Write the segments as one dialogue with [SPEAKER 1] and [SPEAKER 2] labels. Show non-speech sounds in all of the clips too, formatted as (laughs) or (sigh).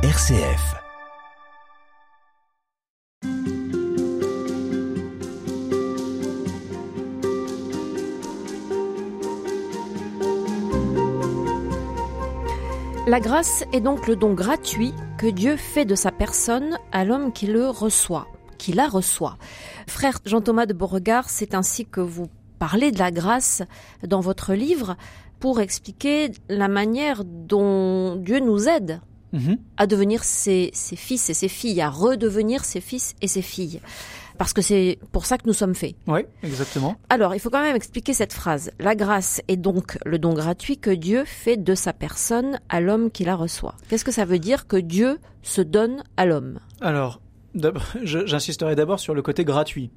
[SPEAKER 1] RCF.
[SPEAKER 2] La grâce est donc le don gratuit que Dieu fait de sa personne à l'homme qui le reçoit, qui la reçoit. Frère Jean-Thomas de Beauregard, c'est ainsi que vous parlez de la grâce dans votre livre pour expliquer la manière dont Dieu nous aide
[SPEAKER 3] Mhm.
[SPEAKER 2] à devenir ses, ses fils et ses filles, à redevenir ses fils et ses filles. Parce que c'est pour ça que nous sommes faits.
[SPEAKER 3] Oui, exactement.
[SPEAKER 2] Alors, il faut quand même expliquer cette phrase. La grâce est donc le don gratuit que Dieu fait de sa personne à l'homme qui la reçoit. Qu'est-ce que ça veut dire que Dieu se donne à l'homme?
[SPEAKER 3] Alors, (laughs) j'insisterai d'abord sur le côté gratuit.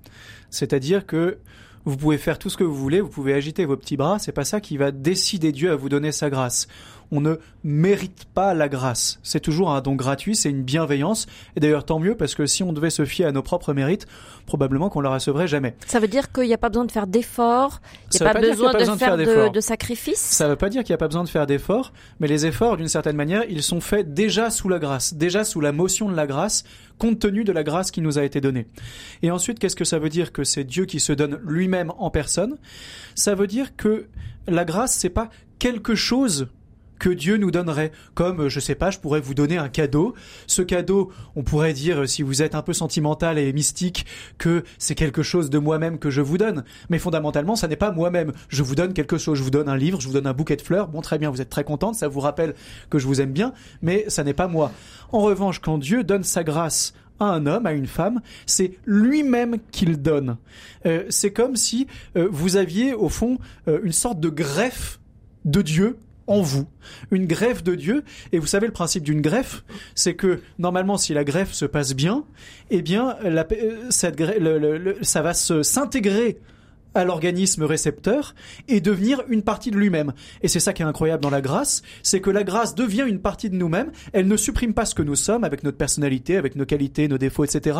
[SPEAKER 3] C'est-à-dire que vous pouvez faire tout ce que vous voulez, vous pouvez agiter vos petits bras, c'est pas ça qui va décider Dieu à vous donner sa grâce. On ne mérite pas la grâce. C'est toujours un don gratuit, c'est une bienveillance. Et d'ailleurs, tant mieux, parce que si on devait se fier à nos propres mérites, probablement qu'on la recevrait jamais.
[SPEAKER 2] Ça veut dire qu'il n'y a pas besoin de faire d'efforts, il n'y a pas, besoin de faire de, de sacrifices.
[SPEAKER 3] Ça ne veut pas dire qu'il n'y a pas besoin de faire d'efforts, mais les efforts, d'une certaine manière, ils sont faits déjà sous la grâce, déjà sous la motion de la grâce, compte tenu de la grâce qui nous a été donnée. Et ensuite, qu'est-ce que ça veut dire que c'est Dieu qui se donne lui-même en personne? Ça veut dire que la grâce, c'est pas quelque chose que Dieu nous donnerait. Comme, euh, je sais pas, je pourrais vous donner un cadeau. Ce cadeau, on pourrait dire, euh, si vous êtes un peu sentimental et mystique, que c'est quelque chose de moi-même que je vous donne. Mais fondamentalement, ça n'est pas moi-même. Je vous donne quelque chose. Je vous donne un livre, je vous donne un bouquet de fleurs. Bon, très bien, vous êtes très contente, ça vous rappelle que je vous aime bien, mais ça n'est pas moi. En revanche, quand Dieu donne sa grâce à un homme, à une femme, c'est lui-même qu'il donne. Euh, c'est comme si euh, vous aviez, au fond, euh, une sorte de greffe de Dieu en vous, une greffe de Dieu. Et vous savez, le principe d'une greffe, c'est que normalement, si la greffe se passe bien, eh bien, euh, cette ça va se s'intégrer à l'organisme récepteur et devenir une partie de lui-même. Et c'est ça qui est incroyable dans la grâce, c'est que la grâce devient une partie de nous-mêmes, elle ne supprime pas ce que nous sommes avec notre personnalité, avec nos qualités, nos défauts, etc.,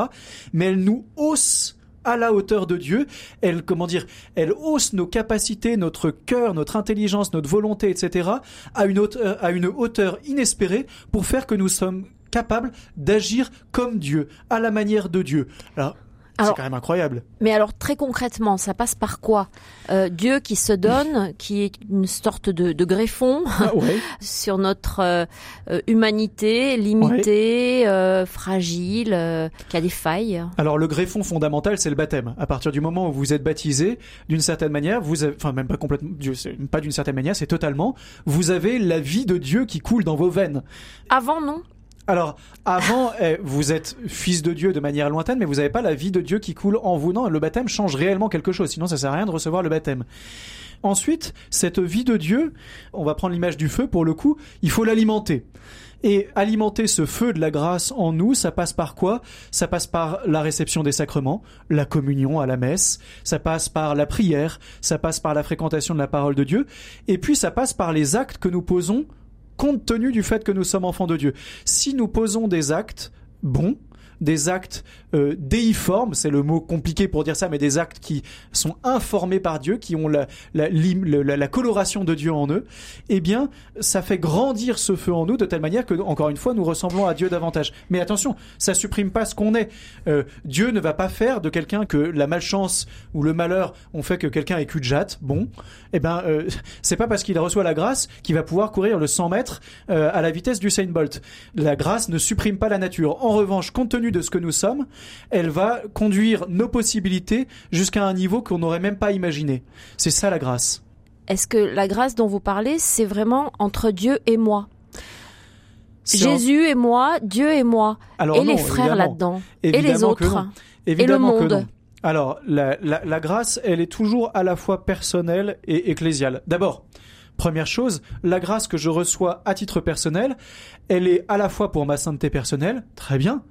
[SPEAKER 3] mais elle nous hausse à la hauteur de Dieu, elle, comment dire, elle hausse nos capacités, notre cœur, notre intelligence, notre volonté, etc., à une hauteur, à une hauteur inespérée pour faire que nous sommes capables d'agir comme Dieu, à la manière de Dieu. C'est quand même incroyable.
[SPEAKER 2] Mais alors très concrètement, ça passe par quoi? Euh, Dieu qui se donne, qui est une sorte de, de greffon
[SPEAKER 3] Ah ouais. (laughs)
[SPEAKER 2] sur notre euh, euh, humanité limitée, euh, fragile, euh, qui a des failles.
[SPEAKER 3] Alors le greffon fondamental, c'est le baptême. À partir du moment où vous êtes baptisé, d'une certaine manière, vous avez, enfin même pas complètement, pas d'une certaine manière, c'est totalement, vous avez la vie de Dieu qui coule dans vos veines.
[SPEAKER 2] Avant, non?
[SPEAKER 3] Alors avant, (laughs) eh, vous êtes fils de Dieu de manière lointaine, mais vous n'avez pas la vie de Dieu qui coule en vous. Non, le baptême change réellement quelque chose. Sinon, ça sert à rien de recevoir le baptême. Ensuite, cette vie de Dieu, on va prendre l'image du feu pour le coup, il faut l'alimenter. Et alimenter ce feu de la grâce en nous, ça passe par quoi? Ça passe par la réception des sacrements, la communion à la messe, ça passe par la prière, ça passe par la fréquentation de la parole de Dieu, et puis ça passe par les actes que nous posons compte tenu du fait que nous sommes enfants de Dieu. Si nous posons des actes bons, des actes euh, déiformes, c'est le mot compliqué pour dire ça, mais des actes qui sont informés par Dieu, qui ont la, coloration de Dieu en eux, eh bien, ça fait grandir ce feu en nous de telle manière que, encore une fois, nous ressemblons à Dieu davantage. Mais attention, ça supprime pas ce qu'on est. Euh, Dieu ne va pas faire de quelqu'un que la malchance ou le malheur ont fait que quelqu'un est cul de jatte. Bon, eh ben, euh, (laughs) c'est pas parce qu'il reçoit la grâce qu'il va pouvoir courir le 100 mètres euh, à la vitesse du Saint Bolt. La grâce ne supprime pas la nature. En revanche, compte tenu de ce que nous sommes, elle va conduire nos possibilités jusqu'à un niveau qu'on n'aurait même pas imaginé. C'est ça la grâce.
[SPEAKER 2] Est-ce que la grâce dont vous parlez, c'est vraiment entre Dieu et moi?
[SPEAKER 3] En-
[SPEAKER 2] Jésus et moi, Dieu et moi,
[SPEAKER 3] Alors
[SPEAKER 2] et
[SPEAKER 3] non,
[SPEAKER 2] les frères là-dedans, et les autres.
[SPEAKER 3] Évidemment que
[SPEAKER 2] monde.
[SPEAKER 3] non. Alors, la, la, la grâce, elle est toujours à la fois personnelle et ecclésiale. D'abord, première chose, la grâce que je reçois à titre personnel, elle est à la fois pour ma sainteté personnelle, très bien,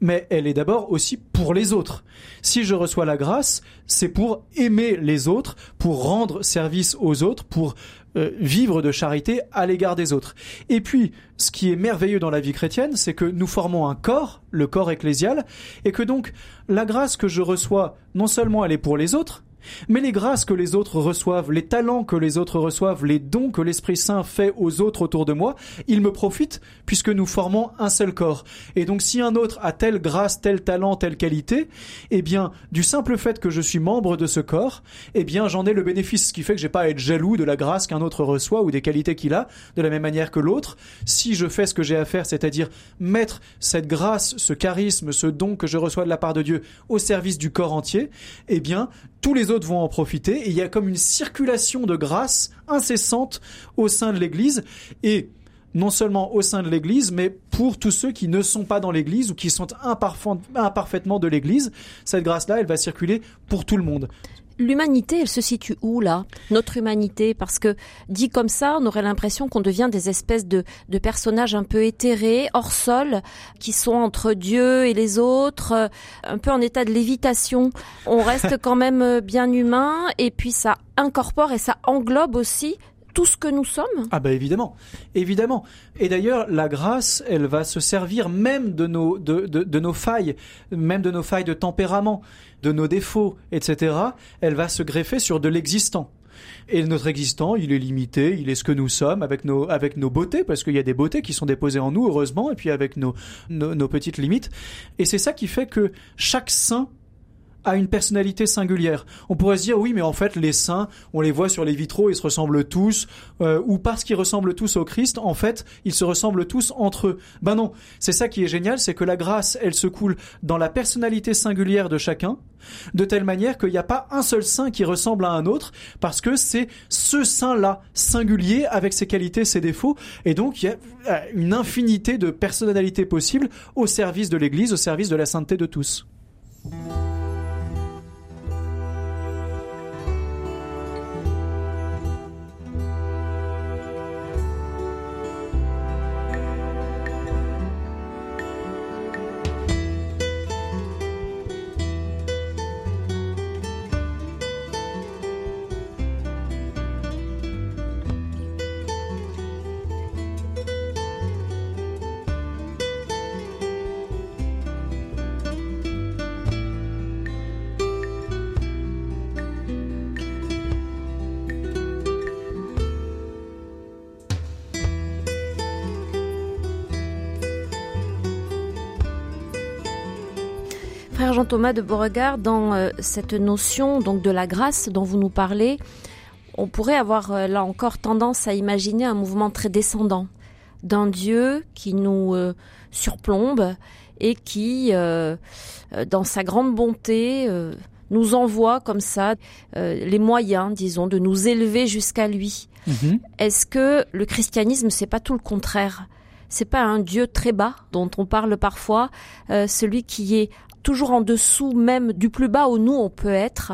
[SPEAKER 3] mais elle est d'abord aussi pour les autres. Si je reçois la grâce, c'est pour aimer les autres, pour rendre service aux autres, pour euh, vivre de charité à l'égard des autres. Et puis, ce qui est merveilleux dans la vie chrétienne, c'est que nous formons un corps, le corps ecclésial, et que donc la grâce que je reçois, non seulement elle est pour les autres, Mais les grâces que les autres reçoivent, les talents que les autres reçoivent, les dons que l'Esprit Saint fait aux autres autour de moi, ils me profitent puisque nous formons un seul corps. Et donc si un autre a telle grâce, tel talent, telle qualité, eh bien, du simple fait que je suis membre de ce corps, eh bien, j'en ai le bénéfice, ce qui fait que j'ai pas à être jaloux de la grâce qu'un autre reçoit ou des qualités qu'il a, de la même manière que l'autre. Si je fais ce que j'ai à faire, c'est-à-dire mettre cette grâce, ce charisme, ce don que je reçois de la part de Dieu au service du corps entier, eh bien, tous les autres vont en profiter et il y a comme une circulation de grâce incessante au sein de l'Église et non seulement au sein de l'Église, mais pour tous ceux qui ne sont pas dans l'Église ou qui sont imparfaitement de l'Église, cette grâce-là, elle va circuler pour tout le monde.
[SPEAKER 2] L'humanité, elle se situe où là? Notre humanité, parce que dit comme ça, on aurait l'impression qu'on devient des espèces de, de personnages un peu éthérés, hors sol, qui sont entre Dieu et les autres, euh, un peu en état de lévitation. On reste (laughs) quand même euh, bien humain, et puis ça incorpore et ça englobe aussi tout ce que nous sommes
[SPEAKER 3] Ah bah évidemment, évidemment. Et d'ailleurs, la grâce, elle va se servir même de nos, de, de, de, nos failles, même de nos failles de tempérament, de nos défauts, etc. Elle va se greffer sur de l'existant. Et notre existant, il est limité, il est ce que nous sommes avec nos, avec nos beautés, parce qu'il y a des beautés qui sont déposées en nous, heureusement, et puis avec nos, nos, nos petites limites. Et c'est ça qui fait que chaque saint a une personnalité singulière. On pourrait se dire oui, mais en fait les saints, on les voit sur les vitraux, ils se ressemblent tous, euh, ou parce qu'ils ressemblent tous au Christ, en fait, ils se ressemblent tous entre eux. Ben non, c'est ça qui est génial, c'est que la grâce, elle se coule dans la personnalité singulière de chacun, de telle manière qu'il n'y a pas un seul saint qui ressemble à un autre, parce que c'est ce saint-là singulier avec ses qualités, ses défauts, et donc il y a euh, une infinité de personnalités possibles au service de l'Église, au service de la sainteté de tous.
[SPEAKER 2] Frère Jean-Thomas de Beauregard, dans euh, cette notion donc de la grâce dont vous nous parlez, on pourrait avoir euh, là encore tendance à imaginer un mouvement très descendant d'un Dieu qui nous euh, surplombe et qui, dans sa grande bonté, nous envoie comme ça les moyens, disons, de nous élever jusqu'à lui. Mm-hmm. Est-ce que le christianisme, c'est pas tout le contraire? C'est pas un Dieu très bas dont on parle parfois, celui qui est toujours en dessous même du plus bas où nous on peut être.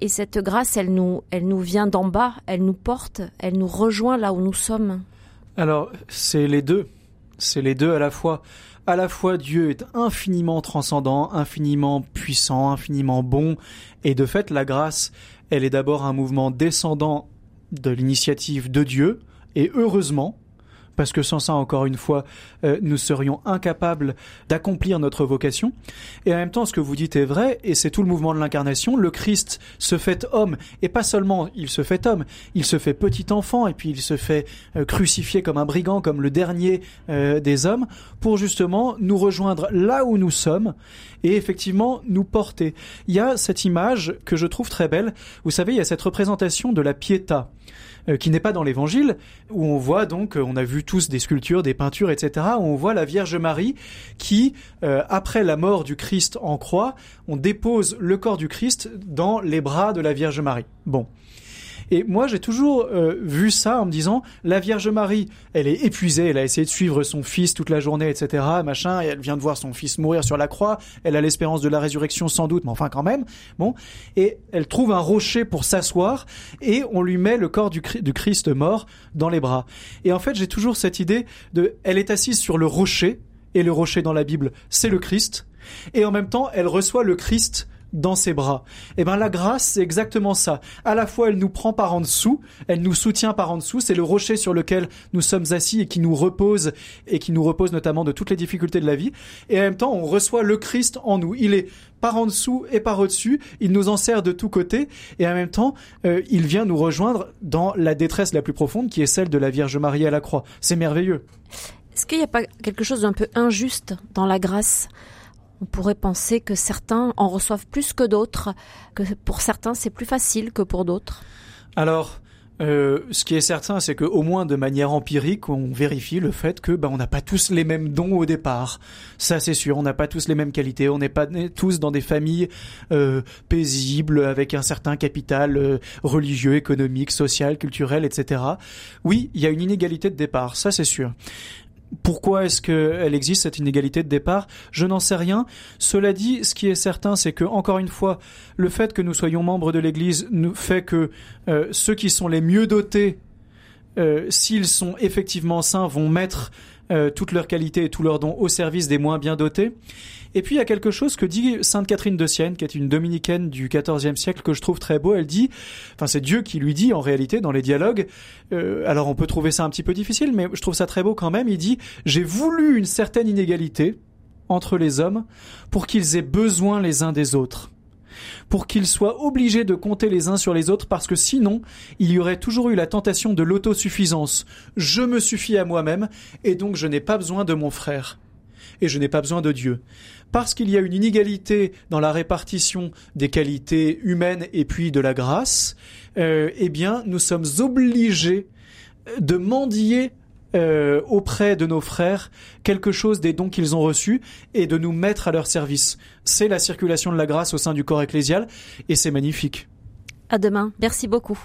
[SPEAKER 2] Et cette grâce, elle nous, elle nous vient d'en bas, elle nous porte, elle nous rejoint là où nous sommes.
[SPEAKER 3] Alors, c'est les deux. C'est les deux à la fois. À la fois, Dieu est infiniment transcendant, infiniment puissant, infiniment bon. Et de fait, la grâce, elle est d'abord un mouvement descendant de l'initiative de Dieu. Et heureusement, parce que sans ça, encore une fois, euh, nous serions incapables d'accomplir notre vocation. Et en même temps, ce que vous dites est vrai, et c'est tout le mouvement de l'incarnation. Le Christ se fait homme, et pas seulement il se fait homme, il se fait petit enfant, et puis il se fait euh, crucifier comme un brigand, comme le dernier euh, des hommes, pour justement nous rejoindre là où nous sommes, et effectivement nous porter. Il y a cette image que je trouve très belle. Vous savez, il y a cette représentation de la piéta. Euh, qui n'est pas dans l'évangile, où on voit donc, euh, on a vu tous des sculptures, des peintures, etc., où on voit la Vierge Marie qui, euh, après la mort du Christ en croix, on dépose le corps du Christ dans les bras de la Vierge Marie. Bon. Et moi, j'ai toujours euh, vu ça en me disant, la Vierge Marie, elle est épuisée, elle a essayé de suivre son fils toute la journée, etc., machin, et elle vient de voir son fils mourir sur la croix, elle a l'espérance de la résurrection sans doute, mais enfin quand même, bon, et elle trouve un rocher pour s'asseoir, et on lui met le corps du, du Christ mort dans les bras. Et en fait, j'ai toujours cette idée de, elle est assise sur le rocher, et le rocher dans la Bible, c'est le Christ, et en même temps, elle reçoit le Christ dans ses bras. Eh ben la grâce, c'est exactement ça. À la fois, elle nous prend par en dessous, elle nous soutient par en dessous, c'est le rocher sur lequel nous sommes assis et qui nous repose et qui nous repose notamment de toutes les difficultés de la vie. Et en même temps, on reçoit le Christ en nous. Il est par en dessous et par au-dessus, il nous en sert de tous côtés et en même temps, euh, il vient nous rejoindre dans la détresse la plus profonde qui est celle de la Vierge Marie à la croix. C'est merveilleux.
[SPEAKER 2] Est-ce qu'il n'y a pas quelque chose d'un peu injuste dans la grâce? On pourrait penser que certains en reçoivent plus que d'autres, que pour certains c'est plus facile que pour d'autres.
[SPEAKER 3] Alors, euh, ce qui est certain, c'est qu'au moins de manière empirique, on vérifie le fait que bah, on n'a pas tous les mêmes dons au départ. Ça, c'est sûr. On n'a pas tous les mêmes qualités. On n'est pas tous dans des familles euh, paisibles avec un certain capital euh, religieux, économique, social, culturel, etc. Oui, il y a une inégalité de départ. Ça, c'est sûr. Pourquoi est-ce qu'elle existe cette inégalité de départ? Je n'en sais rien. Cela dit, ce qui est certain, c'est que encore une fois, le fait que nous soyons membres de l'Église nous fait que euh, ceux qui sont les mieux dotés, euh, s'ils sont effectivement saints, vont mettre euh, toutes leurs qualités et tous leurs dons au service des moins bien dotés. Et puis il y a quelque chose que dit Sainte Catherine de Sienne, qui est une dominicaine du XIVe siècle, que je trouve très beau. Elle dit, enfin c'est Dieu qui lui dit en réalité dans les dialogues. Euh, alors on peut trouver ça un petit peu difficile, mais je trouve ça très beau quand même. Il dit, j'ai voulu une certaine inégalité entre les hommes pour qu'ils aient besoin les uns des autres pour qu'ils soient obligés de compter les uns sur les autres parce que sinon, il y aurait toujours eu la tentation de l'autosuffisance. Je me suffis à moi-même et donc je n'ai pas besoin de mon frère. Et je n'ai pas besoin de Dieu parce qu'il y a une inégalité dans la répartition des qualités humaines et puis de la grâce, euh, eh bien, nous sommes obligés de mendier euh, auprès de nos frères quelque chose des dons qu'ils ont reçus et de nous mettre à leur service. C'est la circulation de la grâce au sein du corps ecclésial et c'est magnifique.
[SPEAKER 2] À demain. Merci beaucoup.